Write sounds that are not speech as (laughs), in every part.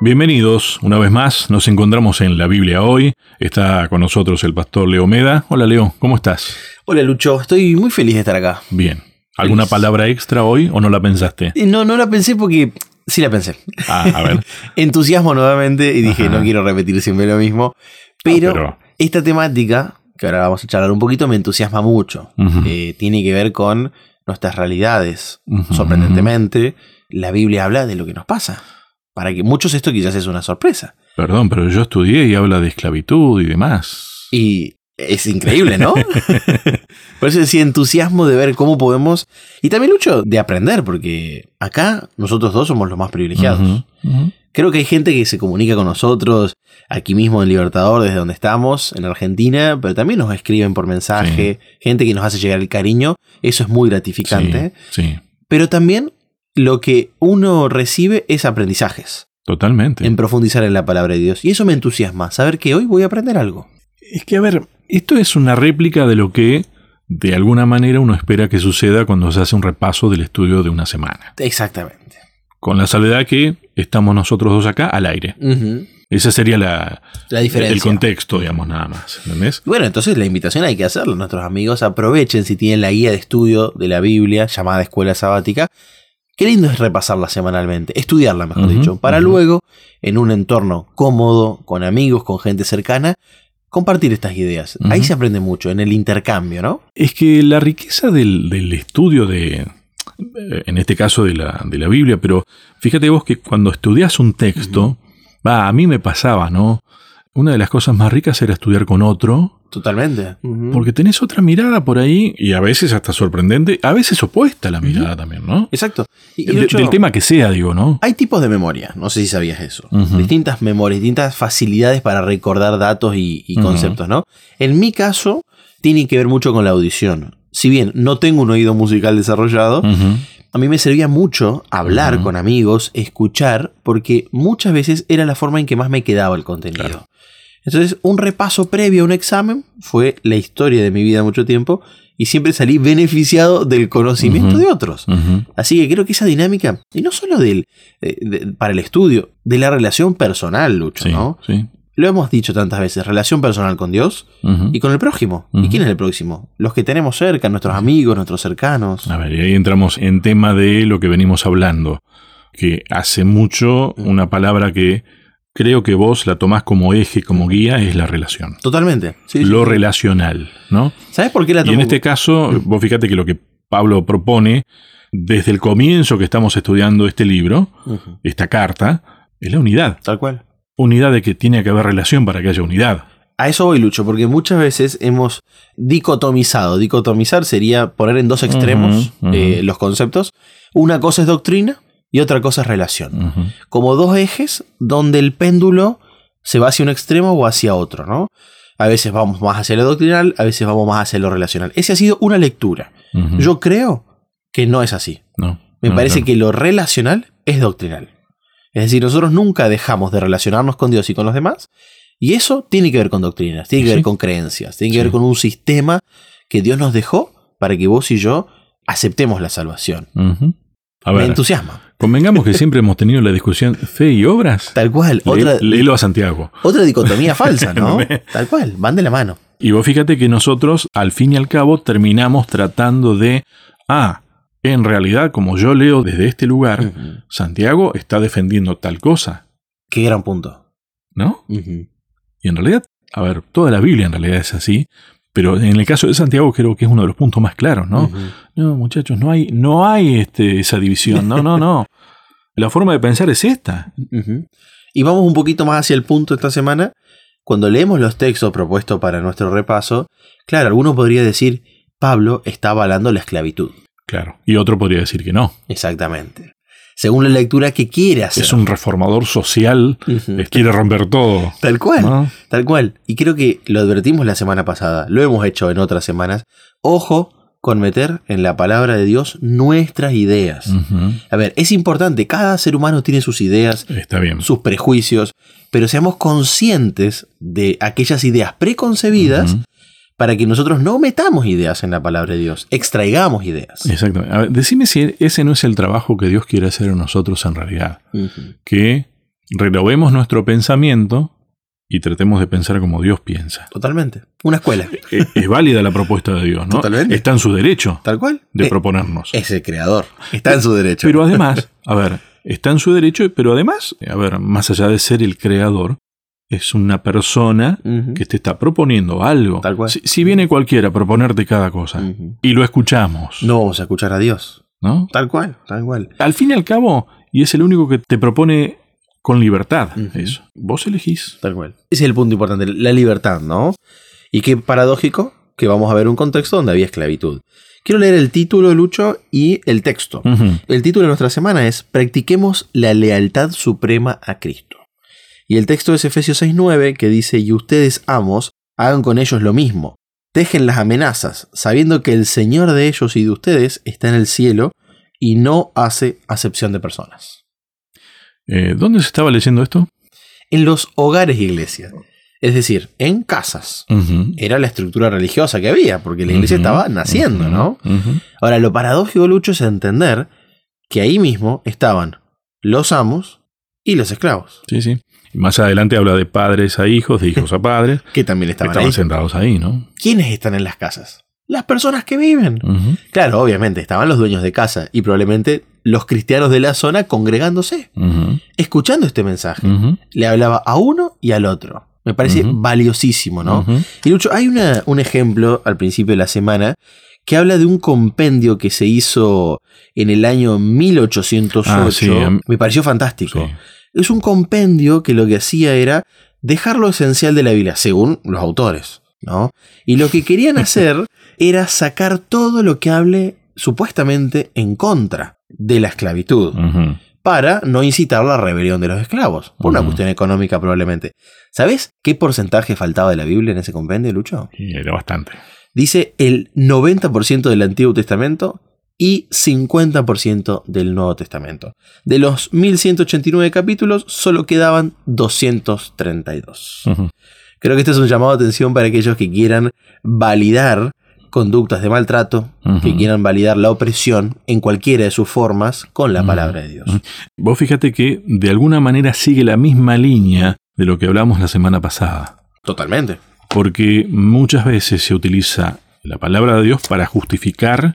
Bienvenidos una vez más, nos encontramos en la Biblia hoy. Está con nosotros el pastor Leo Meda. Hola Leo, ¿cómo estás? Hola Lucho, estoy muy feliz de estar acá. Bien. ¿Alguna Feliz. palabra extra hoy o no la pensaste? Eh, No, no la pensé porque sí la pensé. Ah, a ver. (laughs) Entusiasmo nuevamente y dije, Ajá. no quiero repetir siempre lo mismo. Pero, pero- esta temática, que ahora vamos a charlar un poquito, me entusiasma mucho. Eh, tiene que ver con nuestras realidades. Sorprendentemente, la Biblia habla de lo que nos pasa. Para que muchos esto quizás es una sorpresa. Perdón, pero yo estudié y habla de esclavitud y demás. Y es increíble, ¿no? (laughs) Por eso decía entusiasmo de ver cómo podemos. Y también mucho de aprender, porque acá nosotros dos somos los más privilegiados. Creo que hay gente que se comunica con nosotros aquí mismo en Libertador, desde donde estamos, en Argentina, pero también nos escriben por mensaje, gente que nos hace llegar el cariño. Eso es muy gratificante. Sí, sí, Pero también lo que uno recibe es aprendizajes totalmente. en profundizar en la palabra de Dios. Y eso me entusiasma, saber que hoy voy a aprender algo. Es que, a ver, esto es una réplica de lo que de alguna manera uno espera que suceda cuando se hace un repaso del estudio de una semana. Exactamente. Con la salvedad que estamos nosotros dos acá al aire. Ujú. Ese sería la, La diferencia. el contexto, digamos, nada más. ¿Entendés? Bueno, entonces la invitación hay que hacerlo. Nuestros amigos aprovechen si tienen la guía de estudio de la Biblia llamada Escuela Sabática. Qué lindo es repasarla semanalmente, estudiarla, mejor dicho, para luego, en un entorno cómodo, con amigos, con gente cercana, compartir estas ideas. Ahí se aprende mucho, en el intercambio, ¿no? Es que la riqueza del, del estudio de, en este caso de la, de la Biblia, pero fíjate vos que cuando estudias un texto, va, a mí me pasaba, ¿no? Una de las cosas más ricas era estudiar con otro, Totalmente. Porque tenés otra mirada por ahí, y a veces hasta sorprendente, a veces opuesta a la mirada también, ¿no? Exacto. Y, y De- Lucho, del tema que sea, digo, ¿no? Hay tipos de memoria, no sé si sabías eso. Distintas memorias, distintas facilidades para recordar datos y, conceptos, ¿no? En mi caso, tiene que ver mucho con la audición. Si bien no tengo un oído musical desarrollado, a mí me servía mucho hablar con amigos, escuchar, porque muchas veces era la forma en que más me quedaba el contenido. Claro. Entonces, un repaso previo a un examen fue la historia de mi vida mucho tiempo y siempre salí beneficiado del conocimiento de otros. Así que creo que esa dinámica, y no solo del, eh, de- para el estudio, de la relación personal, Lucho, Sí, ¿no? sí. Lo hemos dicho tantas veces, relación personal con Dios y con el prójimo. ¿Y quién es el próximo? Los que tenemos cerca, nuestros amigos, nuestros cercanos. A ver, y ahí entramos en tema de lo que venimos hablando, que hace mucho una palabra que creo que vos la tomás como eje, como guía, es la relación. Totalmente. Sí, sí. Lo relacional, ¿no? ¿Sabes por qué la Y tomo? en este caso, vos fíjate que lo que Pablo propone, desde el comienzo que estamos estudiando este libro, esta carta, es la unidad. Tal cual. Unidad de que tiene que haber relación para que haya unidad. A eso voy, Lucho, porque muchas veces hemos dicotomizado. Dicotomizar sería poner en dos extremos eh, los conceptos. Una cosa es doctrina y otra cosa es relación. Como dos ejes donde el péndulo se va hacia un extremo o hacia otro, ¿no? A veces vamos más hacia lo doctrinal, a veces vamos más hacia lo relacional. Esa ha sido una lectura. Yo creo que no es así. no, Me no, parece que lo relacional es doctrinal. Es decir, nosotros nunca dejamos de relacionarnos con Dios y con los demás. Y eso tiene que ver con doctrinas, tiene que Sí. ver con creencias, tiene que Sí. ver con un sistema que Dios nos dejó para que vos y yo aceptemos la salvación. A Me entusiasma. Convengamos que siempre hemos tenido la discusión fe y obras. Tal cual. Le- Otra, léelo a Santiago. Otra dicotomía (laughs) falsa, ¿no? Tal cual, van de la mano. Y vos fíjate que nosotros, al fin y al cabo, terminamos tratando de, ah, en realidad, como yo leo desde este lugar. Santiago está defendiendo tal cosa, Qué gran punto. ¿no? Y en realidad, a ver, toda la Biblia en realidad es así, pero en el caso de Santiago creo que es uno de los puntos más claros, ¿no? No, muchachos, no hay, no hay este, esa división, no, no, no. (laughs) La forma de pensar es esta. Y vamos un poquito más hacia el punto esta semana. Cuando leemos los textos propuestos para nuestro repaso, claro, alguno podría decir, Pablo está avalando la esclavitud. Claro. Y otro podría decir que no. Exactamente. Según la lectura que quiere hacer. Es un reformador social, les quiere romper todo. Tal cual. ¿no? Tal cual. Y creo que lo advertimos la semana pasada, lo hemos hecho en otras semanas. Ojo con meter en la palabra de Dios nuestras ideas. A ver, es importante, cada ser humano tiene sus ideas, Está bien. sus prejuicios, pero seamos conscientes de aquellas ideas preconcebidas. Para que nosotros no metamos ideas en la palabra de Dios, extraigamos ideas. Exacto. A ver, decime si ese no es el trabajo que Dios quiere hacer en nosotros en realidad. Que renovemos nuestro pensamiento y tratemos de pensar como Dios piensa. Totalmente. Una escuela. Es, (laughs) es válida la propuesta de Dios, ¿no? Totalmente. Está en su derecho Tal cual. de proponernos. es el creador. Está en su derecho. Pero además, a ver, está en su derecho, pero además, a ver, más allá de ser el creador, es una persona que te está proponiendo algo. Tal cual. Si, si viene cualquiera a proponerte cada cosa y lo escuchamos, No vamos a escuchar a Dios. ¿no? Tal cual, tal cual. Al fin y al cabo, y es el único que te propone con libertad eso. Vos elegís. Tal cual. Ese es el punto importante, la libertad, ¿no? Y qué paradójico que vamos a ver un contexto donde había esclavitud. Quiero leer el título, Lucho, y el texto. El título de nuestra semana es Practiquemos la lealtad suprema a Cristo. Y el texto es Efesios 6.9 que dice, y ustedes, amos, hagan con ellos lo mismo. Dejen las amenazas, sabiendo que el Señor de ellos y de ustedes está en el cielo y no hace acepción de personas. Eh, ¿Dónde se estaba leyendo esto? En los hogares iglesia, es decir, en casas. Era la estructura religiosa que había, porque la iglesia estaba naciendo. ¿no? Ahora, lo paradójico, Lucho, es entender que ahí mismo estaban los amos y los esclavos, Sí, sí. Más adelante habla de padres a hijos, de hijos a padres, (laughs) que también que estaban ahí. sentados ahí, ¿no? ¿Quiénes están en las casas? Las personas que viven. Claro, obviamente, estaban los dueños de casa y probablemente los cristianos de la zona congregándose, escuchando este mensaje. Le hablaba a uno y al otro. Me parece valiosísimo, ¿no? Y Lucho, hay una- un ejemplo al principio de la semana que habla de un compendio que se hizo en el año 1808. Ah, sí, am- Me pareció fantástico. Sí. Es un compendio que lo que hacía era dejar lo esencial de la Biblia, según los autores, ¿no? Y lo que querían (laughs) hacer era sacar todo lo que hable supuestamente en contra de la esclavitud, para no incitar la rebelión de los esclavos, por una cuestión económica probablemente. ¿Sabes qué porcentaje faltaba de la Biblia en ese compendio, Lucho? Era bastante. Dice el 90% del Antiguo Testamento y 50% del Nuevo Testamento. De los 1189 capítulos, solo quedaban 232. Ujú. Creo que este es un llamado de atención para aquellos que quieran validar conductas de maltrato, que quieran validar la opresión en cualquiera de sus formas con la palabra de Dios. Vos fíjate que de alguna manera sigue la misma línea de lo que hablamos la semana pasada. Totalmente. Porque muchas veces se utiliza la palabra de Dios para justificar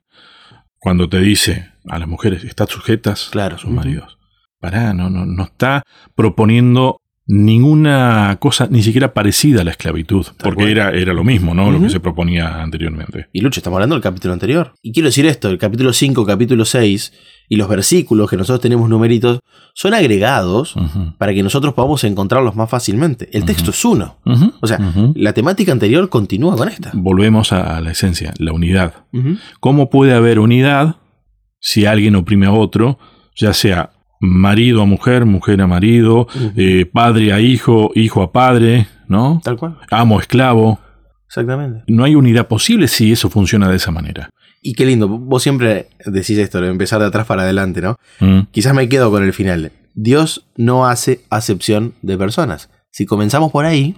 cuando te dice a las mujeres, están sujetas Claro. a sus maridos. Pará, no, no, no está proponiendo ninguna cosa ni siquiera parecida a la esclavitud, porque cual. era, era lo mismo, ¿no? Lo que se proponía anteriormente. Y Lucho, estamos hablando del capítulo anterior. Y quiero decir esto, el capítulo 5, capítulo 6 y los versículos que nosotros tenemos numeritos son agregados para que nosotros podamos encontrarlos más fácilmente. El texto es uno. O sea, la temática anterior continúa con esta. volvemos a, la esencia, la unidad. ¿Cómo puede haber unidad si alguien oprime a otro, ya sea marido a mujer, mujer a marido, eh, padre a hijo, hijo a padre, ¿no? Tal cual. Amo a esclavo. Exactamente. No hay unidad posible si eso funciona de esa manera. Y qué lindo, vos siempre decís esto, de empezar de atrás para adelante, ¿no? ¿Mm? Quizás me quedo con el final. Dios no hace acepción de personas. Si comenzamos por ahí,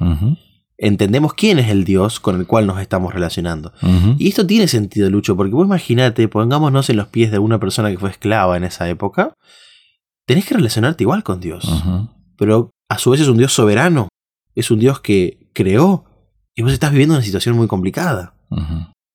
entendemos quién es el Dios con el cual nos estamos relacionando. Y esto tiene sentido, Lucho, porque vos imagínate, pongámonos en los pies de una persona que fue esclava en esa época, tenés que relacionarte igual con Dios. Pero a su vez es un Dios soberano, es un Dios que creó, y vos estás viviendo una situación muy complicada.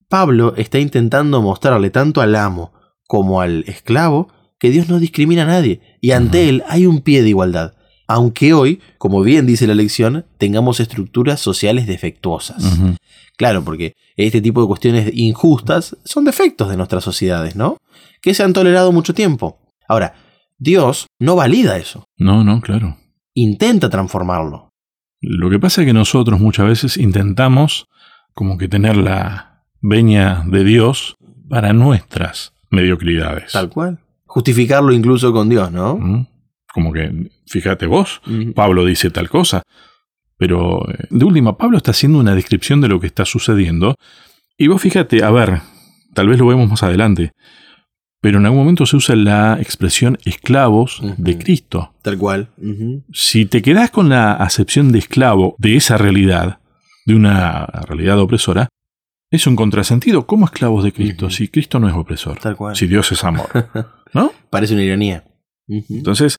Pablo está intentando mostrarle tanto al amo como al esclavo que Dios no discrimina a nadie, y ante él hay un pie de igualdad. Aunque hoy, como bien dice la lección, tengamos estructuras sociales defectuosas. Claro, porque este tipo de cuestiones injustas son defectos de nuestras sociedades, ¿no? Que se han tolerado mucho tiempo. Ahora, Dios no valida eso, No, no, claro. intenta transformarlo. Lo que pasa es que nosotros muchas veces intentamos como que tener la veña de Dios para nuestras mediocridades. Tal cual. Justificarlo incluso con Dios, ¿no? ¿Mm? Como que, fíjate vos. Pablo dice tal cosa. Pero eh, de última, Pablo está haciendo una descripción de lo que está sucediendo. Y vos fíjate, a ver, tal vez lo vemos más adelante. Pero en algún momento se usa la expresión esclavos de. Cristo. Tal cual. Si te quedás con la acepción de esclavo de esa realidad, de una realidad opresora, es un contrasentido. ¿Cómo esclavos de Cristo? Si Cristo no es opresor. Tal cual. Si Dios es amor. (laughs) ¿No? Parece una ironía. Entonces,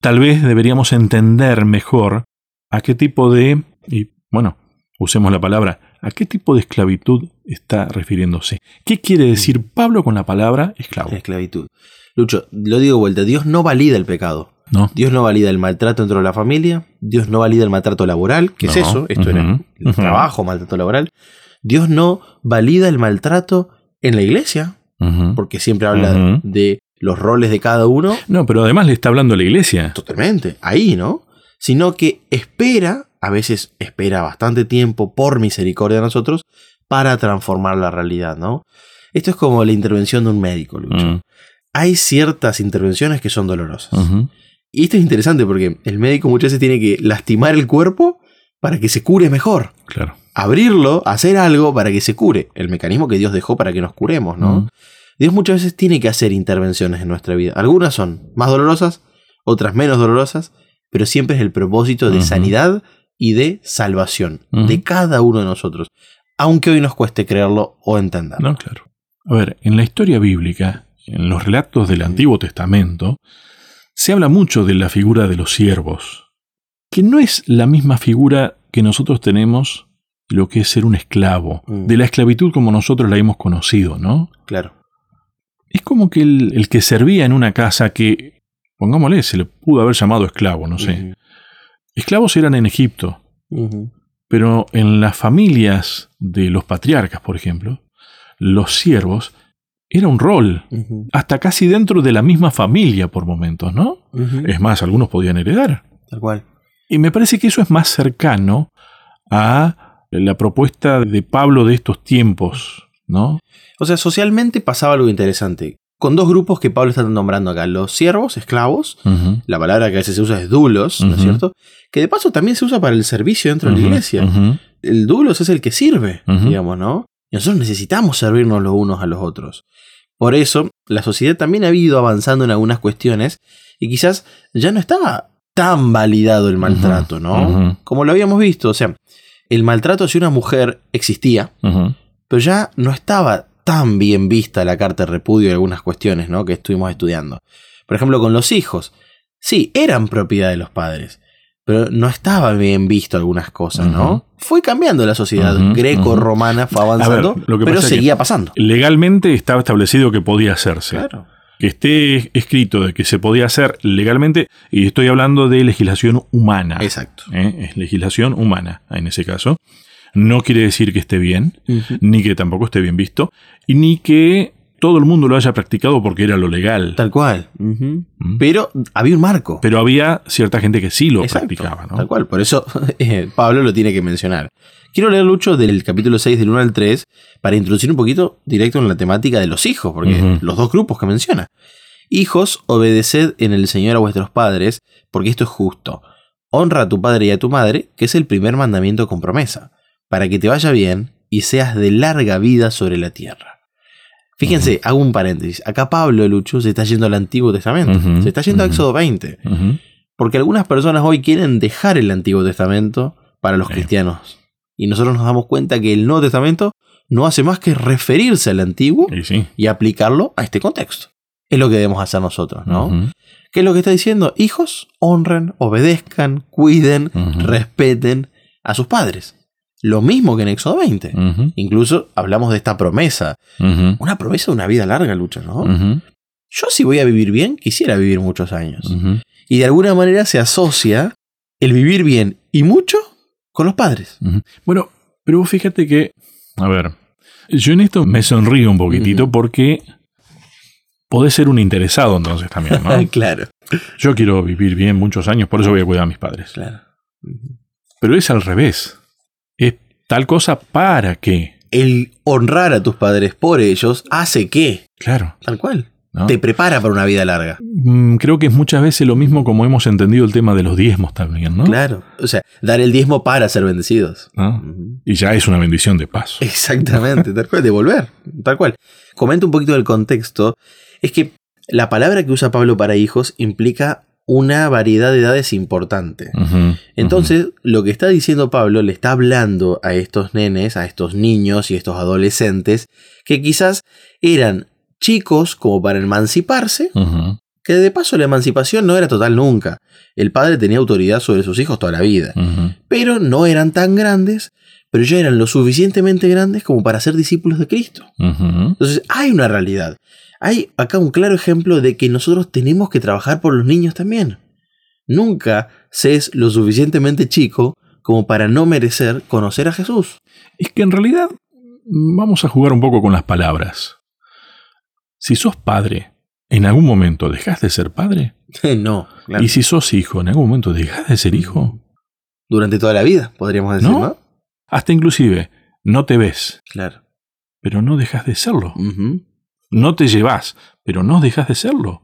tal vez deberíamos entender mejor a qué tipo de, y bueno, usemos la palabra, a qué tipo de esclavitud está refiriéndose. ¿Qué quiere decir Pablo con la palabra esclavo? Esclavitud. Lucho, lo digo de vuelta, Dios no valida el pecado. No. Dios no valida el maltrato dentro de la familia, Dios no valida el maltrato laboral, ¿qué es eso? Esto era Ujú, el trabajo, maltrato laboral. Dios no valida el maltrato en la iglesia, porque siempre habla de los roles de cada uno. No, pero además le está hablando a la iglesia. Totalmente, ahí, ¿no? Sino que espera, a veces espera bastante tiempo por misericordia de nosotros, para transformar la realidad, ¿no? Esto es como la intervención de un médico, Lucho. Mm, Hay ciertas intervenciones que son dolorosas. Y esto es interesante porque el médico muchas veces tiene que lastimar el cuerpo para que se cure mejor. Claro. Abrirlo, hacer algo para que se cure. El mecanismo que Dios dejó para que nos curemos, ¿no? Dios muchas veces tiene que hacer intervenciones en nuestra vida. Algunas son más dolorosas, otras menos dolorosas, pero siempre es el propósito de sanidad y de salvación de cada uno de nosotros. Aunque hoy nos cueste creerlo o entenderlo. No, claro. A ver, en la historia bíblica, en los relatos del Antiguo Testamento, se habla mucho de la figura de los siervos, que no es la misma figura que nosotros tenemos de lo que es ser un esclavo, Mm. de la esclavitud como nosotros la hemos conocido, ¿no? Claro. Es como que el, el que servía en una casa que, pongámosle, se le pudo haber llamado esclavo, no sé. Esclavos eran en Egipto, pero en las familias de los patriarcas, por ejemplo, los siervos era un rol, hasta casi dentro de la misma familia por momentos, ¿no? Es más, algunos podían heredar. Tal cual. Y me parece que eso es más cercano a la propuesta de Pablo de estos tiempos, ¿no? O sea, socialmente pasaba algo interesante. Con dos grupos que Pablo está nombrando acá: los siervos, esclavos. La palabra que a veces se usa es dulos, ¿no es cierto? Que de paso también se usa para el servicio dentro de la iglesia. El dulos es el que sirve, digamos, ¿no? Y nosotros necesitamos servirnos los unos a los otros. Por eso, la sociedad también ha ido avanzando en algunas cuestiones y quizás ya no estaba tan validado el maltrato, ¿no? Como lo habíamos visto, o sea, el maltrato hacia una mujer existía, pero ya no estaba tan bien vista la carta de repudio de algunas cuestiones, ¿no? Que estuvimos estudiando. Por ejemplo, con los hijos. Sí, eran propiedad de los padres, pero no estaba bien visto algunas cosas, ¿no? Fue cambiando la sociedad greco-romana, fue avanzando, ver, lo que pero pasa es que- seguía pasando. Legalmente estaba establecido que podía hacerse. Claro. Que esté escrito de que se podía hacer legalmente, y estoy hablando de legislación humana. Exacto. ¿eh? Es legislación humana en ese caso. No quiere decir que esté bien, ni que tampoco esté bien visto, y ni que todo el mundo lo haya practicado porque era lo legal. Tal cual. ¿Mm? Pero había un marco. Pero había cierta gente que sí lo Exacto, practicaba, ¿no? Tal cual. Por eso (laughs) eh, Pablo lo tiene que mencionar. Quiero leer, Lucho, del capítulo 6, del 1 al 3, para introducir un poquito directo en la temática de los hijos, porque los dos grupos que menciona. Hijos, obedeced en el Señor a vuestros padres, porque esto es justo. Honra a tu padre y a tu madre, que es el primer mandamiento con promesa, para que te vaya bien y seas de larga vida sobre la tierra. Fíjense, hago un paréntesis. Acá Pablo, Lucho, se está yendo al Antiguo Testamento. Se está yendo a. Éxodo 20. Ujú. Porque algunas personas hoy quieren dejar el Antiguo Testamento para los cristianos. Y nosotros nos damos cuenta que el Nuevo Testamento no hace más que referirse al Antiguo Y sí. y aplicarlo a este contexto. Es lo que debemos hacer nosotros, ¿no? ¿Qué es lo que está diciendo? Hijos, honren, obedezcan, cuiden, respeten a sus padres. Lo mismo que en Éxodo 20. Ujú. Incluso hablamos de esta promesa. Una promesa de una vida larga, Lucha, ¿no? Yo si voy a vivir bien, quisiera vivir muchos años. Y de alguna manera se asocia el vivir bien y mucho con los padres. Bueno, pero vos fíjate que, a ver, yo en esto me sonrío un poquitito porque podés ser un interesado entonces también, ¿no? (laughs) claro. Yo quiero vivir bien muchos años, por eso voy a cuidar a mis padres. Claro. Pero es al revés. Tal cosa para que. El honrar a tus padres por ellos hace que, Claro. tal cual, ¿no? te prepara para una vida larga. Mm, Creo que es muchas veces lo mismo como hemos entendido el tema de los diezmos también, ¿no? Claro. O sea, dar el diezmo para ser bendecidos. Y ya es una bendición de paso. Exactamente, tal cual, devolver, tal cual. Comento un poquito del contexto. Es que la palabra que usa Pablo para hijos implica una variedad de edades importante. Entonces, lo que está diciendo Pablo le está hablando a estos nenes, a estos niños y estos adolescentes, que quizás eran chicos como para emanciparse. Que de paso la emancipación no era total nunca. El padre tenía autoridad sobre sus hijos toda la vida. Pero no eran tan grandes, pero ya eran lo suficientemente grandes como para ser discípulos de Cristo. Entonces hay una realidad. Hay acá un claro ejemplo de que nosotros tenemos que trabajar por los niños también. Nunca se es lo suficientemente chico como para no merecer conocer a Jesús. Es que en realidad vamos a jugar un poco con las palabras. Si sos padre, ¿en algún momento dejas de ser padre? (laughs) no, claro. Y si sos hijo, ¿en algún momento dejas de ser hijo? durante toda la vida, podríamos decir, ¿No? ¿no? Hasta inclusive, no te ves, Claro. pero no dejas de serlo. No te llevas, pero no dejas de serlo.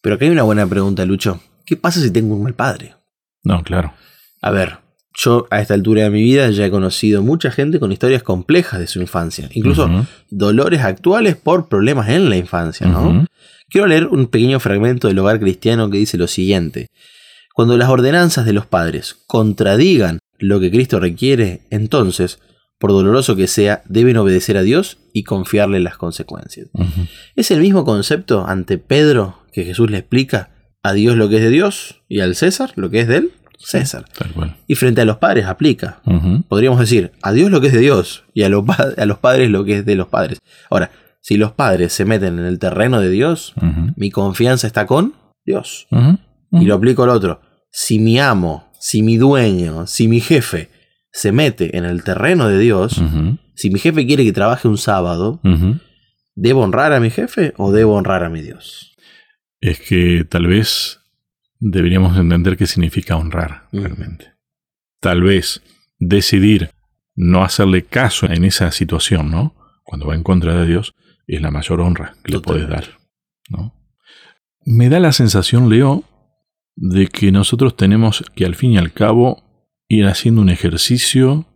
Pero acá hay una buena pregunta, Lucho. ¿Qué pasa si tengo un mal padre? No, claro. A ver, yo a esta altura de mi vida ya he conocido mucha gente con historias complejas de su infancia, incluso dolores actuales por problemas en la infancia, ¿no? Quiero leer un pequeño fragmento del hogar cristiano que dice lo siguiente. Cuando las ordenanzas de los padres contradigan lo que Cristo requiere, entonces, por doloroso que sea, deben obedecer a Dios y confiarle las consecuencias. Es el mismo concepto ante Pedro que Jesús le explica a Dios lo que es de Dios y al César lo que es de él, César. Y frente a los padres aplica. Podríamos decir a Dios lo que es de Dios y a, a los padres lo que es de los padres. Ahora, si los padres se meten en el terreno de Dios, mi confianza está con Dios. Y lo aplico al otro. Si mi amo, si mi dueño, si mi jefe se mete en el terreno de Dios, si mi jefe quiere que trabaje un sábado. ¿debo honrar a mi jefe o debo honrar a mi Dios? Es que tal vez deberíamos entender qué significa honrar realmente. Tal vez decidir no hacerle caso en esa situación, ¿no? Cuando va en contra de Dios, es la mayor honra que le puedes dar, ¿no? Me da la sensación, Leo, de que nosotros tenemos que al fin y al cabo ir haciendo un ejercicio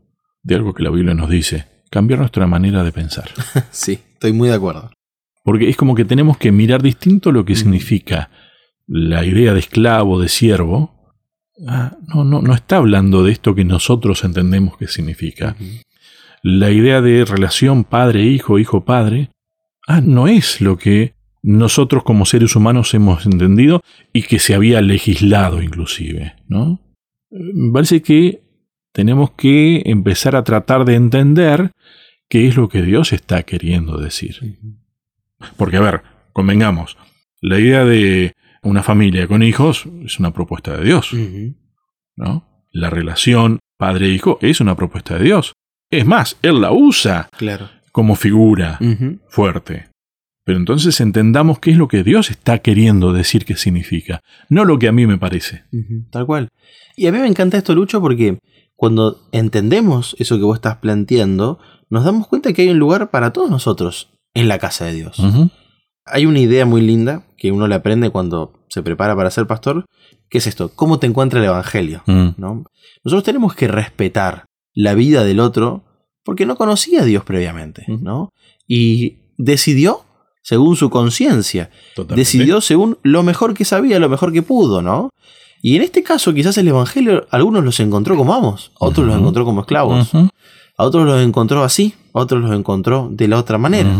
de algo que la Biblia nos dice, cambiar nuestra manera de pensar. (laughs) sí, estoy muy de acuerdo. Porque es como que tenemos que mirar distinto lo que Mm. significa la idea de esclavo, de siervo. Ah, no, no, no está hablando de esto que nosotros entendemos que significa. La idea de relación padre-hijo, hijo-padre, ah, no es lo que nosotros como seres humanos hemos entendido y que se había legislado inclusive, ¿no? Me parece que tenemos que empezar a tratar de entender qué es lo que Dios está queriendo decir. Porque, a ver, convengamos, la idea de una familia con hijos es una propuesta de Dios. ¿no? La relación padre-hijo es una propuesta de Dios. Es más, Él la usa Claro. como figura fuerte. Pero entonces entendamos qué es lo que Dios está queriendo decir que significa, no lo que a mí me parece. Tal cual. Y a mí me encanta esto, Lucho, porque cuando entendemos eso que vos estás planteando, nos damos cuenta que hay un lugar para todos nosotros en la casa de Dios. Hay una idea muy linda que uno le aprende cuando se prepara para ser pastor, que es esto, ¿cómo te encuentra el Evangelio? mm, ¿no? Nosotros tenemos que respetar la vida del otro porque no conocía a Dios previamente, ¿no? Y decidió según su conciencia, decidió según lo mejor que sabía, lo mejor que pudo, ¿no? Y en este caso, quizás el Evangelio, algunos los encontró como amos, a otros los encontró como esclavos, a otros los encontró así, a otros los encontró de la otra manera.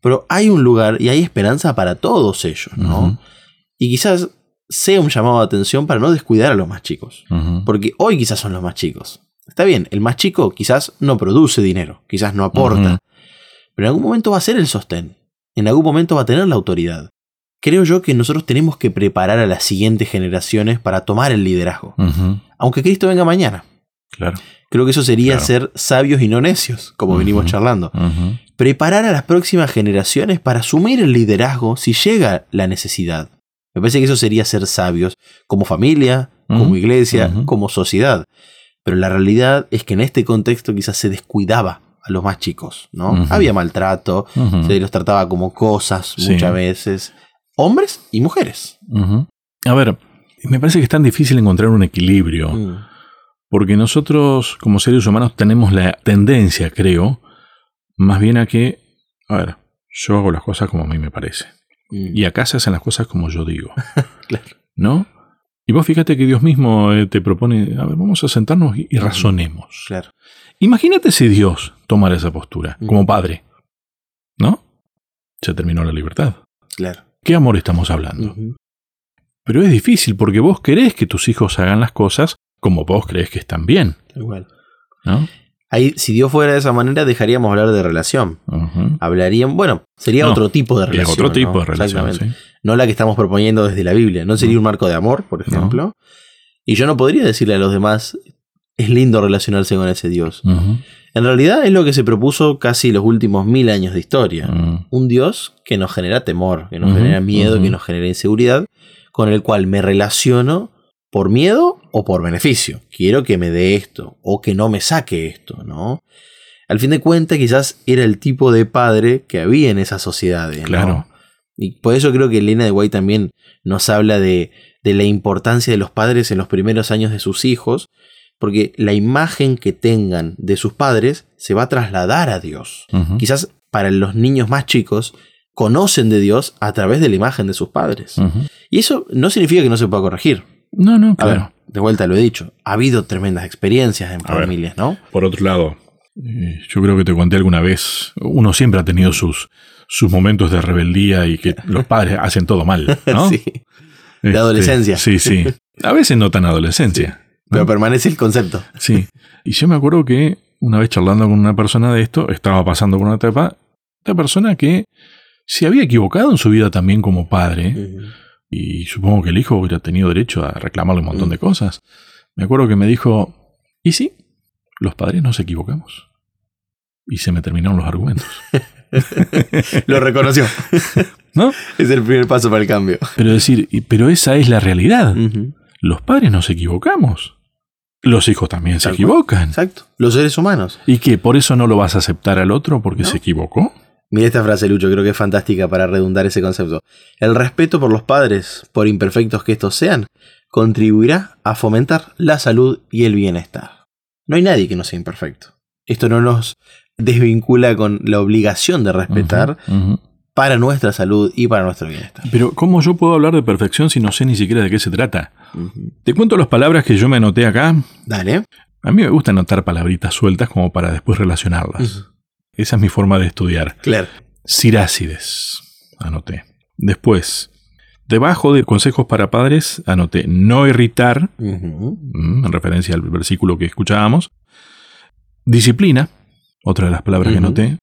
Pero hay un lugar y hay esperanza para todos ellos, ¿no? Y quizás sea un llamado de atención para no descuidar a los más chicos. Porque hoy quizás son los más chicos. Está bien, el más chico quizás no produce dinero, quizás no aporta, pero en algún momento va a ser el sostén, en algún momento va a tener la autoridad. Creo yo que nosotros tenemos que preparar a las siguientes generaciones para tomar el liderazgo, aunque Cristo venga mañana. Claro. Creo que eso sería Claro. ser sabios y no necios, como venimos charlando. Preparar a las próximas generaciones para asumir el liderazgo si llega la necesidad. Me parece que eso sería ser sabios, como familia, como iglesia, como sociedad. Pero la realidad es que en este contexto quizás se descuidaba a los más chicos, ¿no? Había maltrato, se los trataba como cosas Sí. muchas veces. Hombres y mujeres. A ver, me parece que es tan difícil encontrar un equilibrio. Mm, Porque nosotros, como seres humanos, tenemos la tendencia, creo, más bien a que, a ver, yo hago las cosas como a mí me parece. mm. Y acá se hacen las cosas como yo digo. (laughs) Claro. ¿No? Y vos fíjate que Dios mismo eh, te propone, a ver, vamos a sentarnos y, y razonemos. Claro. Imagínate si Dios tomara esa postura, como padre. ¿No? Ya terminó la libertad. Claro. ¿qué amor estamos hablando? Pero es difícil porque vos querés que tus hijos hagan las cosas como vos crees que están bien, Igual. ¿no? Ahí, si Dios fuera de esa manera, dejaríamos hablar de relación. Ujú. Hablarían, bueno, sería No, otro tipo de relación. otro tipo ¿no? de relación, sí. No la que estamos proponiendo desde la Biblia. No sería un marco de amor, por ejemplo. Y yo no podría decirle a los demás, es lindo relacionarse con ese Dios. En realidad es lo que se propuso casi los últimos mil años de historia. Mm. Un Dios que nos genera temor, que nos genera miedo, que nos genera inseguridad, con el cual me relaciono por miedo o por beneficio. Quiero que me dé esto o que no me saque esto, ¿no? Al fin de cuentas, quizás era el tipo de padre que había en esas sociedades. ¿no? Claro. Y por eso creo que Elena de White también nos habla de, de la importancia de los padres en los primeros años de sus hijos, porque la imagen que tengan de sus padres se va a trasladar a Dios. Quizás para los niños más chicos conocen de Dios a través de la imagen de sus padres. Y eso no significa que no se pueda corregir. No, no, claro. ver, de vuelta lo he dicho, ha habido tremendas experiencias en A ver. familias, ¿no? Por otro lado, eh, yo creo que te conté alguna vez, uno siempre ha tenido sus, sus momentos de rebeldía y que los padres hacen todo mal, ¿no? (laughs) sí, Este, adolescencia. Sí, sí. A veces no tan adolescencia. pero ¿no? permanece el concepto. Sí. Y yo me acuerdo que una vez charlando con una persona de esto, estaba pasando por una etapa, esta persona que se había equivocado en su vida también como padre. Y supongo que el hijo hubiera tenido derecho a reclamarle un montón Mm. de cosas. Me acuerdo que me dijo, ¿y sí? Los padres nos equivocamos. Y se me terminaron los argumentos. (laughs) Lo reconoció. ¿No? es el primer paso para el cambio. Pero decir, pero esa es la realidad. Los padres nos equivocamos. Los hijos también se equivocan. Exacto. Los seres humanos. ¿Y qué? ¿Por eso no lo vas a aceptar al otro porque No. se equivocó? Mira esta frase, Lucho, creo que es fantástica para redundar ese concepto. El respeto por los padres, por imperfectos que estos sean, contribuirá a fomentar la salud y el bienestar. No hay nadie que no sea imperfecto. Esto no nos desvincula con la obligación de respetar para nuestra salud y para nuestro bienestar. Pero ¿cómo yo puedo hablar de perfección si no sé ni siquiera de qué se trata? Te cuento las palabras que yo me anoté acá. Dale. A mí me gusta anotar palabritas sueltas como para después relacionarlas. Esa es mi forma de estudiar. Claro. Cirácides, anoté. Después, debajo de consejos para padres, anoté no irritar, mm, en referencia al versículo que escuchábamos. Disciplina, otra de las palabras que anoté,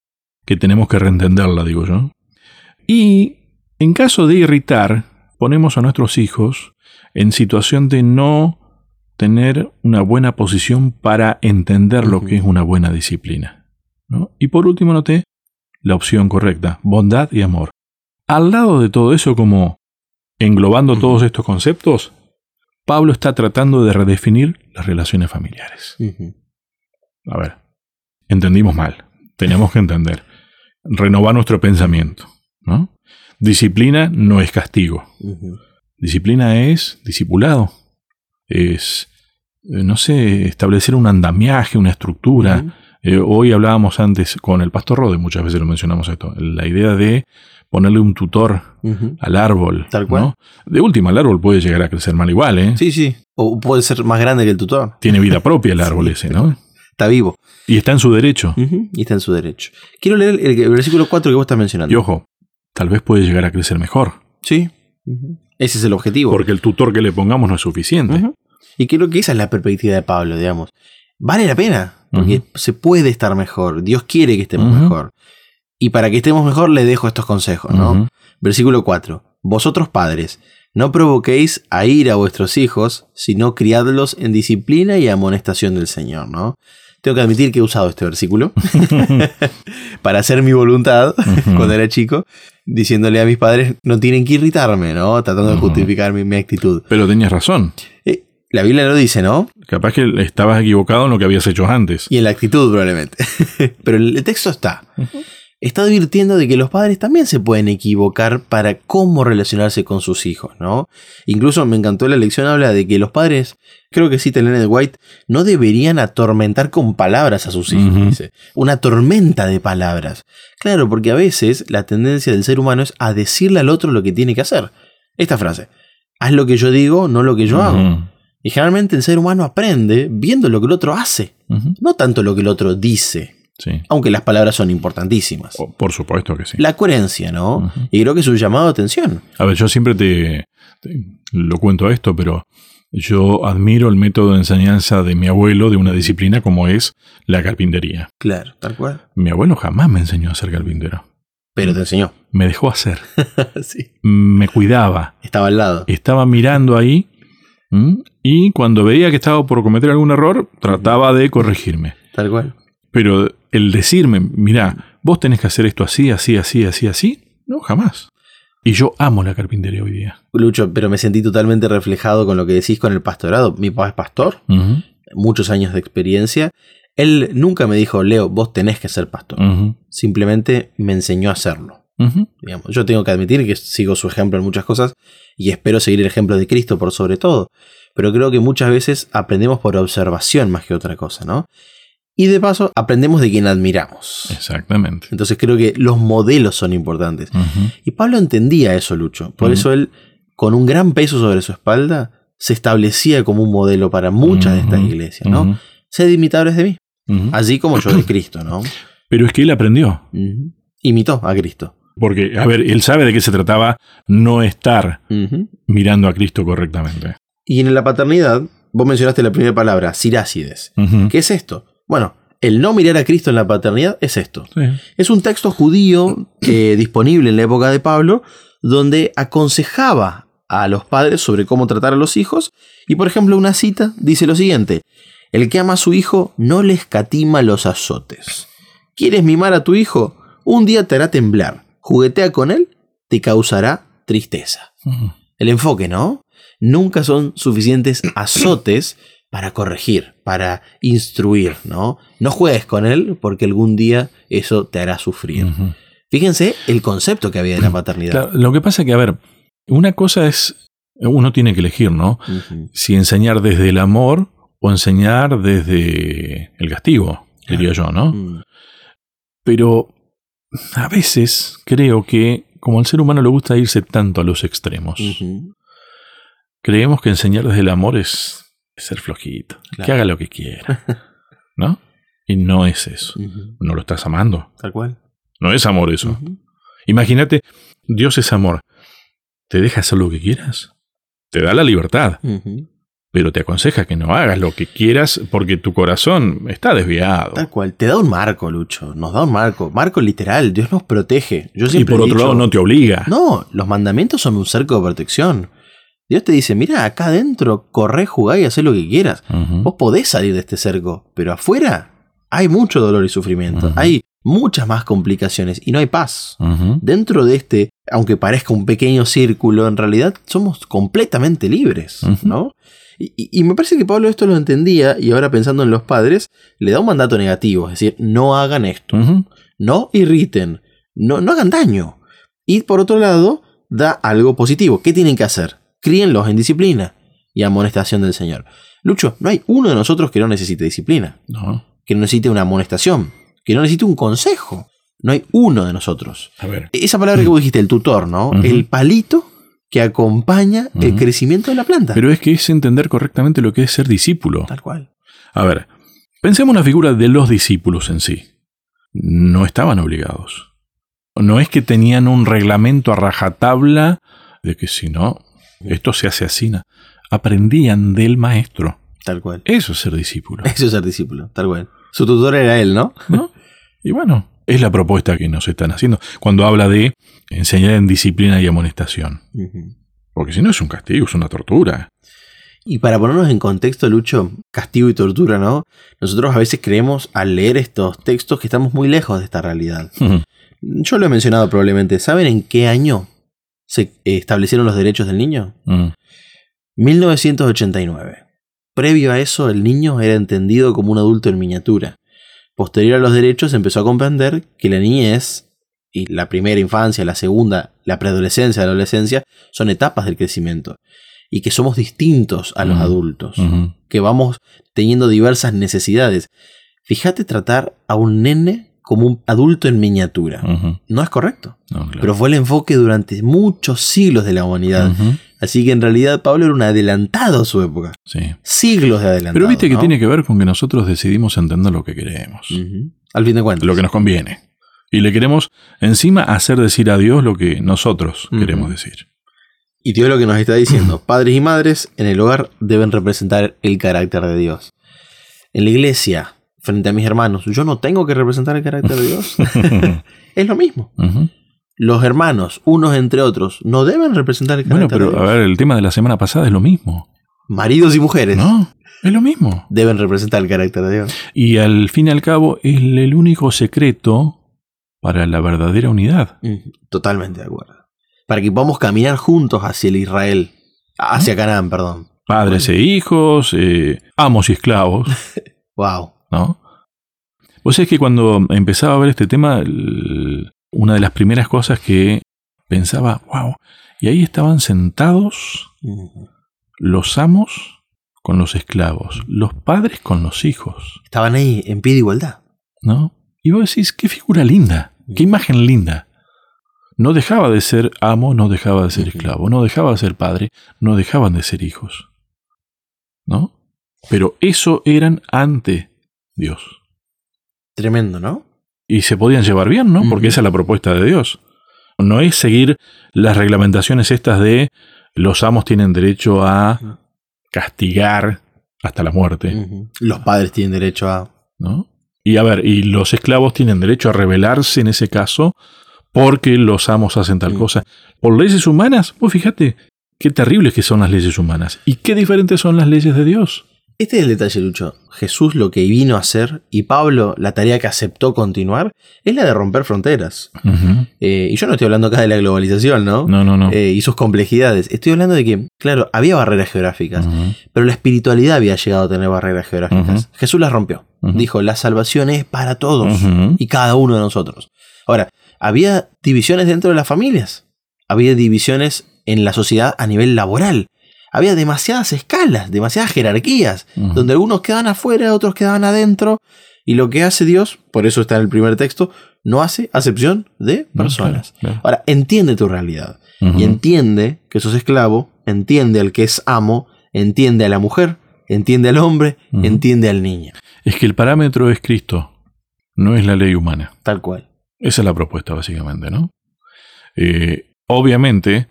que tenemos que reentenderla, digo yo. Y en caso de irritar, ponemos a nuestros hijos en situación de no tener una buena posición para entender lo que es una buena disciplina. ¿No? Y por último noté la opción correcta, bondad y amor. Al lado de todo eso, como englobando todos estos conceptos, Pablo está tratando de redefinir las relaciones familiares. A ver, entendimos mal. Tenemos que entender. Renovar nuestro pensamiento. ¿no? Disciplina no es castigo. Disciplina es discipulado. Es, eh, no sé, establecer un andamiaje, una estructura. Eh, hoy hablábamos antes con el pastor Rode, muchas veces lo mencionamos esto, la idea de ponerle un tutor al árbol. Tal cual. ¿no? De última, el árbol puede llegar a crecer mal igual, ¿eh? Sí, sí. O puede ser más grande que el tutor. Tiene vida propia el (laughs) árbol Sí. ese, ¿no? Está vivo. Y está en su derecho. Y está en su derecho. Quiero leer el, el versículo 4 que vos estás mencionando. Y ojo, tal vez puede llegar a crecer mejor, Sí. Ese es el objetivo. porque el tutor que le pongamos no es suficiente. Y creo que esa es la perspectiva de Pablo, digamos. Vale la pena, porque se puede estar mejor. Dios quiere que estemos mejor. Y para que estemos mejor le dejo estos consejos, ¿no? Versículo 4. Vosotros padres, no provoquéis a ir a vuestros hijos, sino criadlos en disciplina y amonestación del Señor, ¿no? Tengo que admitir que he usado este versículo (laughs) (laughs) para hacer mi voluntad (laughs) cuando era chico, diciéndole a mis padres, no tienen que irritarme, ¿no? Tratando de justificar mi, mi actitud. Pero tenías razón. Eh, la Biblia lo dice, ¿no? Capaz que estabas equivocado en lo que habías hecho antes. Y en la actitud probablemente. (laughs) Pero el texto está. Está advirtiendo de que los padres también se pueden equivocar para cómo relacionarse con sus hijos, ¿no? Incluso me encantó la lección, habla de que los padres, creo que cita de White, no deberían atormentar con palabras a sus hijos, dice. Una tormenta de palabras. Claro, porque a veces la tendencia del ser humano es a decirle al otro lo que tiene que hacer. Esta frase, haz lo que yo digo, no lo que yo hago. Y generalmente el ser humano aprende viendo lo que el otro hace no tanto lo que el otro dice. Sí. Aunque las palabras son importantísimas. Por supuesto que sí. La coherencia, ¿no? Y creo que es un llamado de atención. A ver, yo siempre te, te- lo cuento esto, pero yo admiro el método de enseñanza de mi abuelo de una disciplina como es la carpintería. Claro, tal cual. Mi abuelo jamás me enseñó a ser carpintero. Pero te enseñó. Me dejó hacer. (laughs) sí. Me cuidaba. Estaba al lado. Estaba mirando ahí ¿m? y cuando veía que estaba por cometer algún error, trataba de corregirme. Tal cual. Pero el decirme, mira, vos tenés que hacer esto así, así, así, así, así, no, jamás. Y yo amo la carpintería hoy día. Lucho, pero me sentí totalmente reflejado con lo que decís con el pastorado. Mi papá es pastor, muchos años de experiencia. Él nunca me dijo, Leo, vos tenés que ser pastor. Simplemente me enseñó a hacerlo. Digamos, yo tengo que admitir que sigo su ejemplo en muchas cosas y espero seguir el ejemplo de Cristo por sobre todo. Pero creo que muchas veces aprendemos por observación más que otra cosa, ¿no? Y de paso, aprendemos de quien admiramos. Exactamente. Entonces creo que los modelos son importantes. Y Pablo entendía eso, Lucho. Por eso él, con un gran peso sobre su espalda, se establecía como un modelo para muchas de estas iglesias, ¿no? Sed imitadores de mí, así como yo de Cristo, ¿no? Pero es que él aprendió. Imitó a Cristo. Porque, a ver, él sabe de qué se trataba no estar mirando a Cristo correctamente. Y en la paternidad, vos mencionaste la primera palabra, sirácides. ¿Qué es esto? Bueno, el no mirar a Cristo en la paternidad es esto. Sí. Es un texto judío eh, disponible en la época de Pablo, donde aconsejaba a los padres sobre cómo tratar a los hijos. Y por ejemplo, una cita dice lo siguiente: El que ama a su hijo no le escatima los azotes. ¿Quieres mimar a tu hijo? Un día te hará temblar. Juguetea con él, te causará tristeza. El enfoque, ¿no? Nunca son suficientes (coughs) azotes para corregir, para instruir, ¿no? No juegues con él porque algún día eso te hará sufrir. Fíjense el concepto que había de la paternidad. Claro, lo que pasa es que, a ver, una cosa es, uno tiene que elegir, ¿no? Si enseñar desde el amor o enseñar desde el castigo, diría yo, ¿no? Mm, Pero a veces creo que, como al ser humano le gusta irse tanto a los extremos, creemos que enseñar desde el amor es ser flojito, Claro. que haga lo que quiera, (laughs) ¿no? Y no es eso. No lo estás amando. Tal cual. No es amor eso. Imagínate, Dios es amor. ¿Te deja hacer lo que quieras? Te da la libertad. Pero te aconseja que no hagas lo que quieras porque tu corazón está desviado. Tal cual. Te da un marco, Lucho. Nos da un marco. Marco literal. Dios nos protege. Yo Y siempre por he otro dicho, lado no te obliga. No, los mandamientos son un cerco de protección. Dios te dice, mira, acá adentro, corre, jugá y haz lo que quieras. Ujú. Vos podés salir de este cerco, pero afuera hay mucho dolor y sufrimiento. Hay muchas más complicaciones y no hay paz. Dentro de este, aunque parezca un pequeño círculo, en realidad somos completamente libres. ¿no? Y, y- y me parece que Pablo esto lo entendía y ahora pensando en los padres, le da un mandato negativo, es decir, no hagan esto, no irriten, no, no hagan daño. Y por otro lado, da algo positivo. ¿Qué tienen que hacer? Críenlos en disciplina y amonestación del Señor. Lucho, no hay uno de nosotros que no necesite disciplina, No. que no necesite una amonestación, que no necesite un consejo. No hay uno de nosotros. A ver. Esa palabra que vos dijiste, el tutor, ¿no? El palito que acompaña el crecimiento de la planta. Pero es que es entender correctamente lo que es ser discípulo. Tal cual. A ver, pensemos en la figura de los discípulos en sí. No estaban obligados. No es que tenían un reglamento a rajatabla de que si no, esto se hace así. Aprendían del maestro. Tal cual. Eso es ser discípulo. (laughs) Eso es ser discípulo, tal cual. Su tutor era él, ¿no? ¿no? Y bueno, es la propuesta que nos están haciendo cuando habla de enseñar en disciplina y amonestación. Porque si no es un castigo, es una tortura. Y para ponernos en contexto, Lucho, castigo y tortura, ¿no? Nosotros a veces creemos al leer estos textos que estamos muy lejos de esta realidad. Yo lo he mencionado probablemente. ¿Saben en qué año se establecieron los derechos del niño? Mm. 1989. Previo a eso, el niño era entendido como un adulto en miniatura. Posterior a los derechos, empezó a comprender que la niñez y la primera infancia, la segunda, la preadolescencia, la adolescencia, son etapas del crecimiento. Y que somos distintos a los adultos. Que vamos teniendo diversas necesidades. Fíjate tratar a un nene como un adulto en miniatura. No es correcto. No, claro. Pero fue el enfoque durante muchos siglos de la humanidad. Así que en realidad Pablo era un adelantado a su época. Sí. Siglos de adelantado. Pero viste que ¿no? tiene que ver con que nosotros decidimos entender lo que queremos. Al fin de cuentas. lo que nos conviene. Y le queremos encima hacer decir a Dios lo que nosotros queremos decir. Y Dios lo que nos está diciendo, (clears throat) padres y madres en el hogar deben representar el carácter de Dios. En la iglesia, frente a mis hermanos, yo no tengo que representar el carácter de Dios. (laughs) (laughs) es lo mismo. Ujú. Los hermanos, unos entre otros, no deben representar el Bueno, carácter pero de a ver, el tema de la semana pasada es lo mismo. Maridos y mujeres ¿No? Es lo mismo. deben representar el carácter de Dios. Y al fin y al cabo es el único secreto para la verdadera unidad. Mm, Totalmente de acuerdo. Para que podamos caminar juntos hacia el Israel, hacia Canaán, perdón. Padres e hijos, eh, amos y esclavos, (laughs) Wow. ¿no? Vos sabés que cuando empezaba a ver este tema, el- una de las primeras cosas que pensaba, wow, y ahí estaban sentados los amos con los esclavos, los padres con los hijos, Estaban ahí en pie de igualdad. ¿no? Y vos decís, qué figura linda, qué imagen linda. No dejaba de ser amo, no dejaba de ser esclavo, no dejaba de ser padre, no dejaban de ser hijos. ¿No? Pero eso eran ante Dios. Tremendo, ¿no? Y se podían llevar bien, ¿no? Porque esa es la propuesta de Dios. No es seguir las reglamentaciones estas de los amos tienen derecho a castigar hasta la muerte. Los padres tienen derecho a... ¿no? Y a ver, y los esclavos tienen derecho a rebelarse en ese caso porque los amos hacen tal cosa. Por leyes humanas, vos fíjate qué terribles que son las leyes humanas y qué diferentes son las leyes de Dios. Este es el detalle, Lucho. Jesús lo que vino a hacer y Pablo la tarea que aceptó continuar es la de romper fronteras. Eh, y yo no estoy hablando acá de la globalización, ¿no? No, no, no. Eh, y sus complejidades. Estoy hablando de que, claro, había barreras geográficas, pero la espiritualidad había llegado a tener barreras geográficas. Jesús las rompió. Dijo, la salvación es para todos y cada uno de nosotros. Ahora, había divisiones dentro de las familias. Había divisiones en la sociedad a nivel laboral. Había demasiadas escalas, demasiadas jerarquías, donde algunos quedaban afuera, otros quedaban adentro. Y lo que hace Dios, por eso está en el primer texto, no hace acepción de No, personas. claro, claro. Ahora, entiende tu realidad. Y entiende que sos esclavo, entiende al que es amo, entiende a la mujer, entiende al hombre, entiende al niño. Es que el parámetro es Cristo, no es la ley humana. Tal cual. Esa es la propuesta, básicamente, ¿no? Eh, obviamente,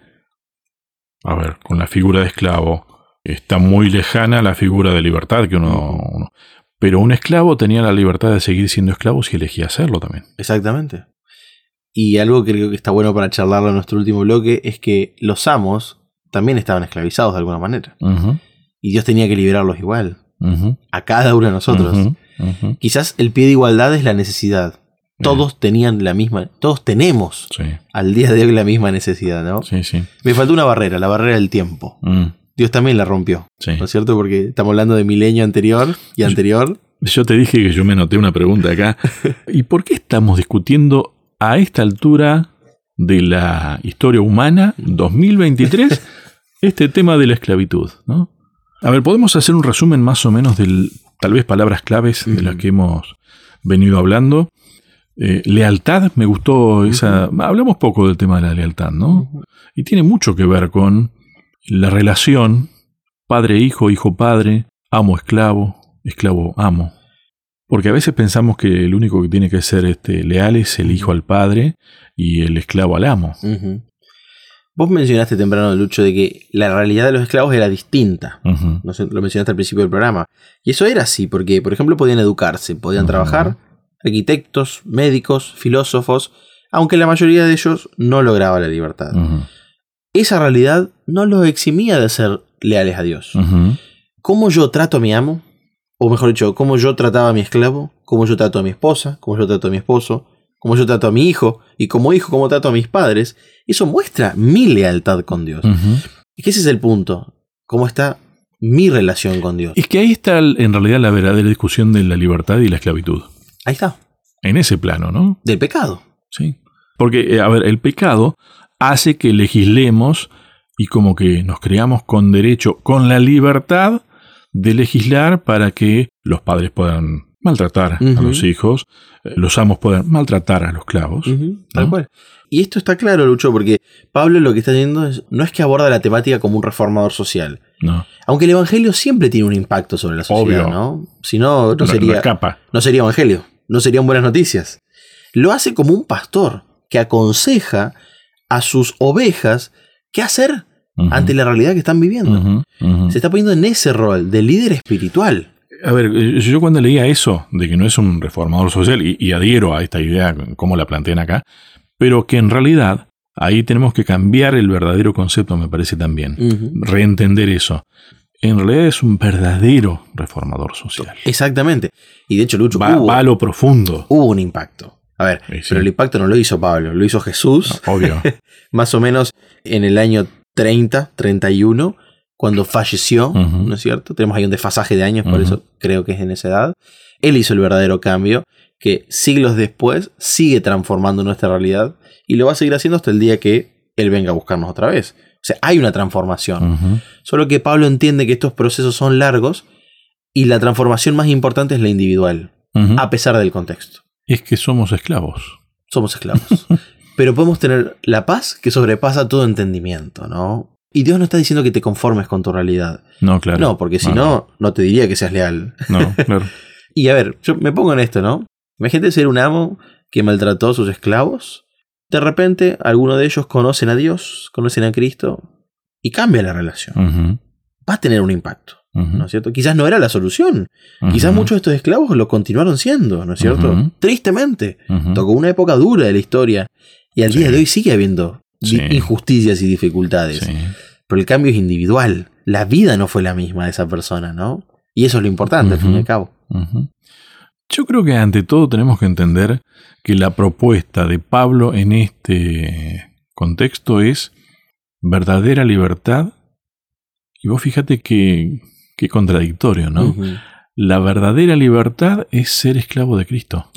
a ver, con la figura de esclavo está muy lejana la figura de libertad que uno, Pero un esclavo tenía la libertad de seguir siendo esclavo si elegía hacerlo también. Exactamente. Y algo que creo que está bueno para charlarlo en nuestro último bloque es que los amos también estaban esclavizados de alguna manera. Y Dios tenía que liberarlos igual. A cada uno de nosotros. Quizás el pie de igualdad es la necesidad. Todos tenían la misma, todos tenemos Sí, al día de hoy la misma necesidad, ¿no? sí, sí. Me faltó una barrera, la barrera del tiempo. Mm, Dios también la rompió, sí. ¿no es cierto? Porque estamos hablando de milenio anterior y anterior. Yo te dije que yo me anoté una pregunta acá. (laughs) ¿Y por qué estamos discutiendo a esta altura de la historia humana, 2023, (laughs) este tema de la esclavitud? ¿no? A ver, podemos hacer un resumen más o menos de tal vez palabras claves de las Ujú. que hemos venido hablando. Eh, lealtad, me gustó esa... Hablamos poco del tema de la lealtad, ¿no? Y tiene mucho que ver con la relación padre-hijo, hijo-padre, amo-esclavo, esclavo-amo. Porque a veces pensamos que el único que tiene que ser este, leal es el hijo al padre y el esclavo al amo. Vos mencionaste temprano, Lucho, de que la realidad de los esclavos era distinta. Ujú, No sé, lo mencionaste al principio del programa. Y eso era así, porque, por ejemplo, podían educarse, podían trabajar, arquitectos, médicos, filósofos, aunque la mayoría de ellos no lograba la libertad. Esa realidad no los eximía de ser leales a Dios. ujú, ¿Cómo yo trato a mi amo? O mejor dicho, cómo yo trataba a mi esclavo, cómo yo trato a mi esposa, cómo yo trato a mi esposo, cómo yo trato a mi hijo, y como hijo, cómo trato a mis padres, eso muestra mi lealtad con Dios. ujú. Y que ese es el punto. ¿Cómo está mi relación con Dios? Es que ahí está en realidad la verdadera discusión de la libertad y la esclavitud. Ahí está. En ese plano, ¿no? Del pecado. Sí. Porque, eh, a ver, el pecado hace que legislemos y como que nos creamos con derecho, con la libertad de legislar para que los padres puedan maltratar a los hijos, eh, los amos puedan maltratar a los clavos. Tal ¿no? cual. Y esto está claro, Lucho, porque Pablo lo que está haciendo es, no es que aborda la temática como un reformador social. No, Aunque el evangelio siempre tiene un impacto sobre la sociedad, Obvio. ¿no? Si no, no sería, no sería evangelio. No serían buenas noticias. Lo hace como un pastor que aconseja a sus ovejas qué hacer ante la realidad que están viviendo. Se está poniendo en ese rol de líder espiritual. A ver, eh, yo cuando leía eso, de que no es un reformador social, y, y adhiero a esta idea, como la plantean acá, pero que en realidad ahí tenemos que cambiar el verdadero concepto, me parece también. Reentender eso. En realidad es un verdadero reformador social. Exactamente. Y de hecho, Lucho, Va, hubo, va a lo profundo, hubo un impacto. A ver, Sí, sí. pero el impacto no lo hizo Pablo, lo hizo Jesús, obvio. (laughs) más o menos en el año 30, 31, cuando falleció. ¿no es cierto? Tenemos ahí un desfasaje de años, por eso creo que es en esa edad. Él hizo el verdadero cambio, que siglos después sigue transformando nuestra realidad y lo va a seguir haciendo hasta el día que Él venga a buscarnos otra vez. O sea, hay una transformación. Solo que Pablo entiende que estos procesos son largos y la transformación más importante es la individual, a pesar del contexto. Es que somos esclavos. Somos esclavos. (laughs) Pero podemos tener la paz que sobrepasa todo entendimiento, ¿no? Y Dios no está diciendo que te conformes con tu realidad. No, claro. No, porque si No, no, no te diría que seas leal. No, (laughs) claro. Y a ver, yo me pongo en esto, ¿no? Imagínate ser un amo que maltrató a sus esclavos. De repente, algunos de ellos conocen a Dios, conocen a Cristo y cambia la relación. Va a tener un impacto, ¿no es cierto? Quizás no era la solución. Quizás muchos de estos esclavos lo continuaron siendo, ¿no es cierto? Tristemente. Tocó una época dura de la historia y al Sí. día de hoy sigue habiendo Sí. injusticias y dificultades. Sí. Pero el cambio es individual. La vida no fue la misma de esa persona, ¿no? Y eso es lo importante, al fin y al cabo. Yo creo que ante todo tenemos que entender que la propuesta de Pablo en este contexto es verdadera libertad. Y vos fíjate que, contradictorio, ¿no? La verdadera libertad es ser esclavo de Cristo,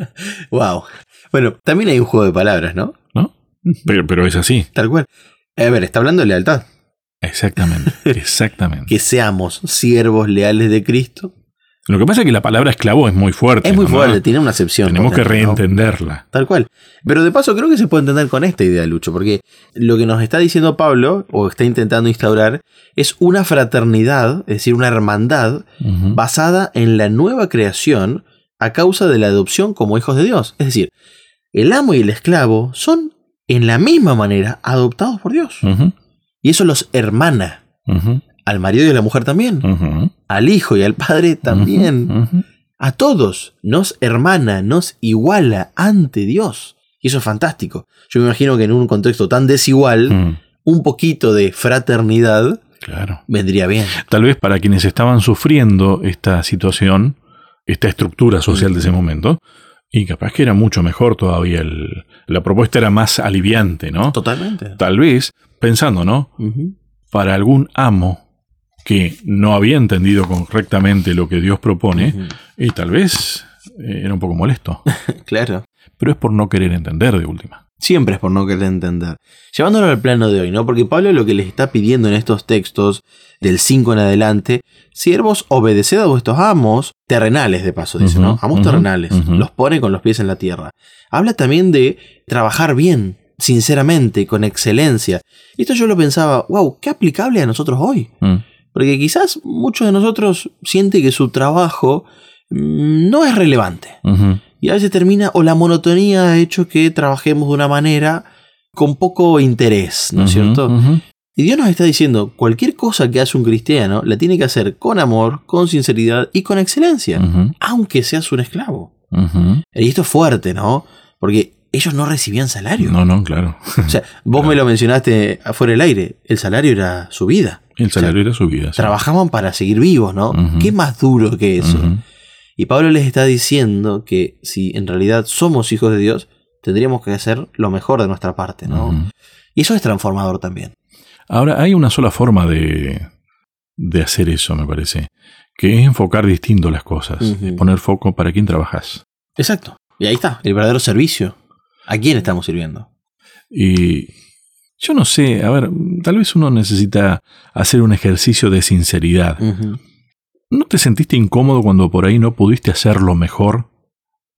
(laughs) Wow. Bueno, también hay un juego de palabras, ¿no? ¿no? Pero, pero es así. Tal cual. A ver, está hablando de lealtad. Exactamente, (laughs) exactamente. Que seamos siervos leales de Cristo. Lo que pasa es que la palabra esclavo es muy fuerte. Es muy ¿no? fuerte, tiene una acepción. Tenemos que reentenderla. Tal cual. Pero de paso creo que se puede entender con esta idea, Lucho, porque lo que nos está diciendo Pablo, o está intentando instaurar, es una fraternidad, es decir, una hermandad basada en la nueva creación a causa de la adopción como hijos de Dios. Es decir, el amo y el esclavo son en la misma manera adoptados por Dios. Y eso los hermana. Al marido y a la mujer también. Al hijo y al padre también. A todos nos hermana, nos iguala ante Dios. Y eso es fantástico. Yo me imagino que en un contexto tan desigual, Mm, un poquito de fraternidad Claro. vendría bien. Tal vez para quienes estaban sufriendo esta situación, esta estructura social de ese momento, y capaz que era mucho mejor todavía, el- la propuesta era más aliviante, ¿no? Totalmente. Tal vez, pensando, ¿no? Para algún amo que no había entendido correctamente lo que Dios propone, y tal vez eh, era un poco molesto, (laughs) Claro. pero es por no querer entender de última. Siempre es por no querer entender. Llevándolo al plano de hoy, ¿no? Porque Pablo lo que les está pidiendo en estos textos, del 5 en adelante, siervos, obedeced a vuestros amos, terrenales de paso, dice, ¿no? Amos terrenales, los pone con los pies en la tierra. Habla también de trabajar bien, sinceramente, con excelencia. Y esto yo lo pensaba, wow, qué aplicable a nosotros hoy. Mm, Porque quizás muchos de nosotros sienten que su trabajo mm, no es relevante. Y a veces termina, o la monotonía ha hecho que trabajemos de una manera con poco interés, ¿no es cierto? Y Dios nos está diciendo, cualquier cosa que hace un cristiano la tiene que hacer con amor, con sinceridad y con excelencia, aunque seas un esclavo. Y esto es fuerte, ¿no? Porque ellos no recibían salario. No, no, claro. O sea, vos me lo mencionaste afuera del aire, el salario era su vida. El salario era su vida. sí. Trabajaban para seguir vivos, ¿no? ¿Qué más duro que eso? Y Pablo les está diciendo que si en realidad somos hijos de Dios, tendríamos que hacer lo mejor de nuestra parte, ¿no? Y eso es transformador también. Ahora, hay una sola forma de, de hacer eso, me parece, que es enfocar distinto las cosas, es poner foco para quién trabajas. Exacto. Y ahí está, el verdadero servicio. ¿A quién estamos sirviendo? Y yo no sé, a ver, tal vez uno necesita hacer un ejercicio de sinceridad. ¿No te sentiste incómodo cuando por ahí no pudiste hacerlo mejor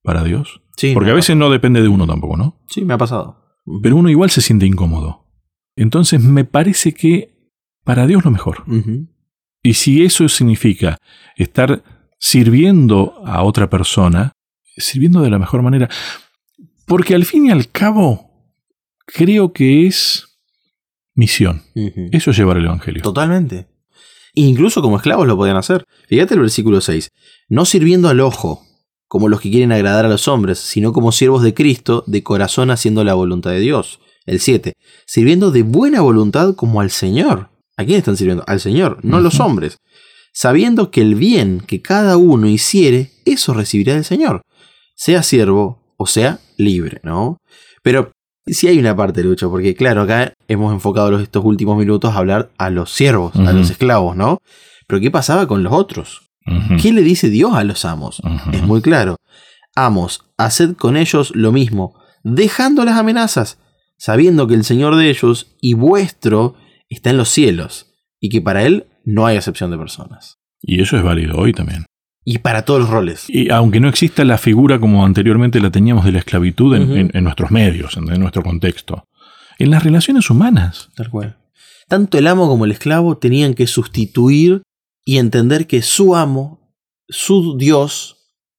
para Dios? Sí, Porque a veces no depende de uno tampoco, ¿no? Sí, me ha pasado. Pero uno igual se siente incómodo. Entonces me parece que para Dios lo mejor. Y si eso significa estar sirviendo a otra persona, sirviendo de la mejor manera. Porque al fin y al cabo, creo que es misión. Eso es llevar el Evangelio. Totalmente. Incluso como esclavos lo podían hacer. Fíjate el versículo 6. No sirviendo al ojo, como los que quieren agradar a los hombres, sino como siervos de Cristo, de corazón haciendo la voluntad de Dios. El 7. Sirviendo de buena voluntad como al Señor. ¿A quién están sirviendo? Al Señor, no a los hombres. Sabiendo que el bien que cada uno hiciere, eso recibirá del Señor. Sea siervo o sea libre, ¿no? Pero sí hay una parte, Lucho, porque claro, acá hemos enfocado los, estos últimos minutos a hablar a los siervos, a los esclavos, ¿no? Pero ¿qué pasaba con los otros? Ujú. ¿Qué le dice Dios a los amos? Es muy claro. Amos, haced con ellos lo mismo, dejando las amenazas, sabiendo que el Señor de ellos y vuestro está en los cielos, y que para Él no hay acepción de personas. Y eso es válido hoy también. Y para todos los roles. Y aunque no exista la figura como anteriormente la teníamos de la esclavitud en, Ujú. en- en nuestros medios, en, en nuestro contexto, en las relaciones humanas. Tal cual. Tanto el amo como el esclavo tenían que sustituir y entender que su amo, su Dios,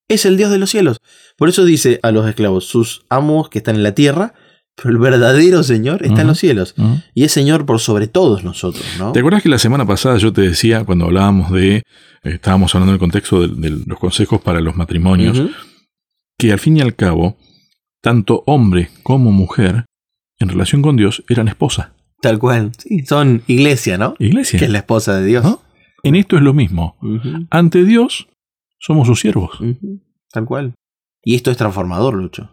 es el Dios de los cielos. Por eso dice a los esclavos, sus amos que están en la tierra, pero el verdadero Señor está en los cielos. Y es Señor por sobre todos nosotros, ¿no? ¿Te acuerdas que la semana pasada yo te decía, cuando hablábamos de, eh, estábamos hablando del contexto de, de los consejos para los matrimonios, que al fin y al cabo, tanto hombre como mujer, en relación con Dios, eran esposa. Tal cual. Sí, son iglesia, ¿no? Iglesia. Que es la esposa de Dios. ¿No? En esto es lo mismo. Ante Dios, somos sus siervos. Tal cual. Y esto es transformador, Lucho.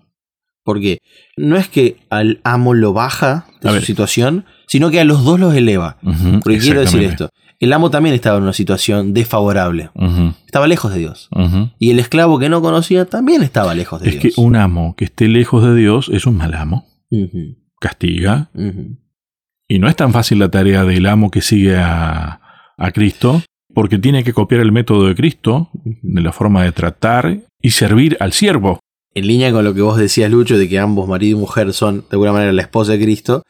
Porque no es que al amo lo baja de A su ver. situación, sino que a los dos los eleva. Porque quiero decir esto. El amo también estaba en una situación desfavorable. Estaba lejos de Dios. Y el esclavo que no conocía también estaba lejos de Es que Dios. un amo que esté lejos de Dios es un mal amo. Castiga. Y no es tan fácil la tarea del amo que sigue a, a Cristo, porque tiene que copiar el método de Cristo, de la forma de tratar y servir al siervo. En línea con lo que vos decías, Lucho, de que ambos, marido y mujer, son de alguna manera la esposa de Cristo,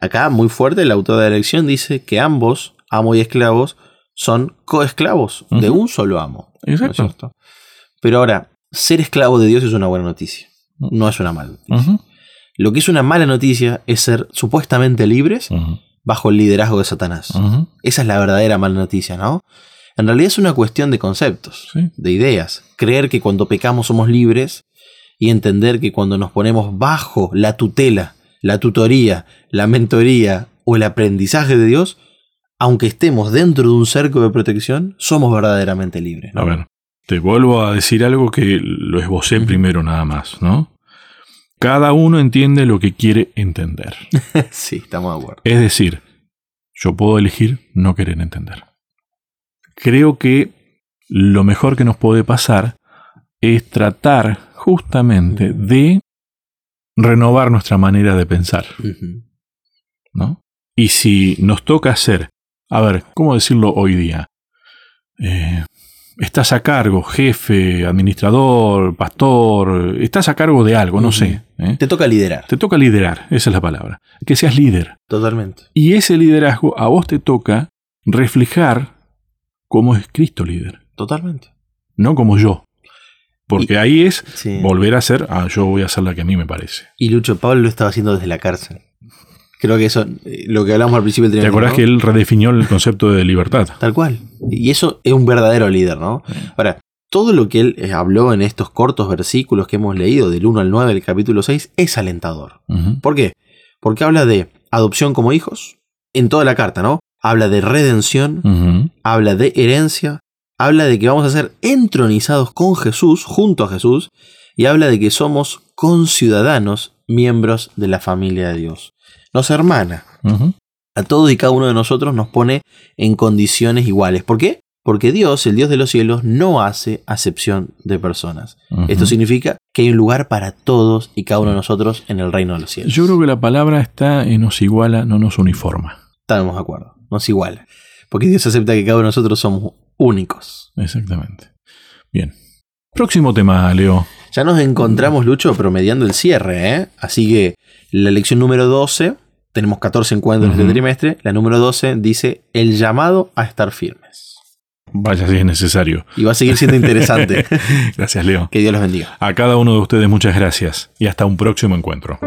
acá muy fuerte el autor de la elección dice que ambos, amo y esclavos, son coesclavos de un solo amo. ¿no es Exacto. Pero ahora, ser esclavo de Dios es una buena noticia, no es una mala noticia. Lo que es una mala noticia es ser supuestamente libres bajo el liderazgo de Satanás. Esa es la verdadera mala noticia, ¿no? En realidad es una cuestión de conceptos, Sí. de ideas. Creer que cuando pecamos somos libres y entender que cuando nos ponemos bajo la tutela, la tutoría, la mentoría o el aprendizaje de Dios, aunque estemos dentro de un cerco de protección, somos verdaderamente libres. ¿no? A ver, te vuelvo a decir algo que lo esbocé primero nada más, ¿no? Cada uno entiende lo que quiere entender. (laughs) sí, estamos de acuerdo. Es decir, yo puedo elegir no querer entender. Creo que lo mejor que nos puede pasar es tratar justamente de renovar nuestra manera de pensar. ¿no? Y si nos toca hacer, a ver, ¿cómo decirlo hoy día? Eh, estás a cargo, jefe, administrador, pastor, estás a cargo de algo, no sé. ¿eh? Te toca liderar, Te toca liderar, esa es la palabra. Que seas líder. totalmente. Y ese liderazgo a vos te toca reflejar cómo es Cristo líder, Totalmente. no como yo. Porque ahí es Sí. volver a ser, ah, yo voy a hacer la que a mí me parece. Y Lucho Pablo lo estaba haciendo desde la cárcel. Creo que eso, eh, lo que hablamos al principio del ¿Te acordás ¿no? que él redefinió el concepto de libertad? Tal cual. Y eso es un verdadero líder, ¿no? Ahora, todo lo que él eh, habló en estos cortos versículos que hemos leído, del 1 al 9 del capítulo 6, es alentador. ¿Por qué? Porque habla de adopción como hijos, en toda la carta, ¿no? Habla de redención, habla de herencia, habla de que vamos a ser entronizados con Jesús, junto a Jesús, y habla de que somos conciudadanos, miembros de la familia de Dios. Nos hermana. A todos y cada uno de nosotros nos pone en condiciones iguales. ¿Por qué? Porque Dios, el Dios de los cielos, no hace acepción de personas. Esto significa que hay un lugar para todos y cada uno de nosotros en el reino de los cielos. Yo creo que la palabra está en nos iguala, no nos uniforma. Estamos de acuerdo. Nos iguala. Porque Dios acepta que cada uno de nosotros somos únicos. Exactamente. Bien. Próximo tema, Leo. Ya nos encontramos, Lucho, promediando el cierre, ¿eh? Así que la lección número 12, tenemos 14 encuentros en este trimestre, la número 12 dice el llamado a estar firmes. Vaya si es necesario. Y va a seguir siendo interesante. (laughs) gracias, Leo. que Dios los bendiga. A cada uno de ustedes muchas gracias y hasta un próximo encuentro.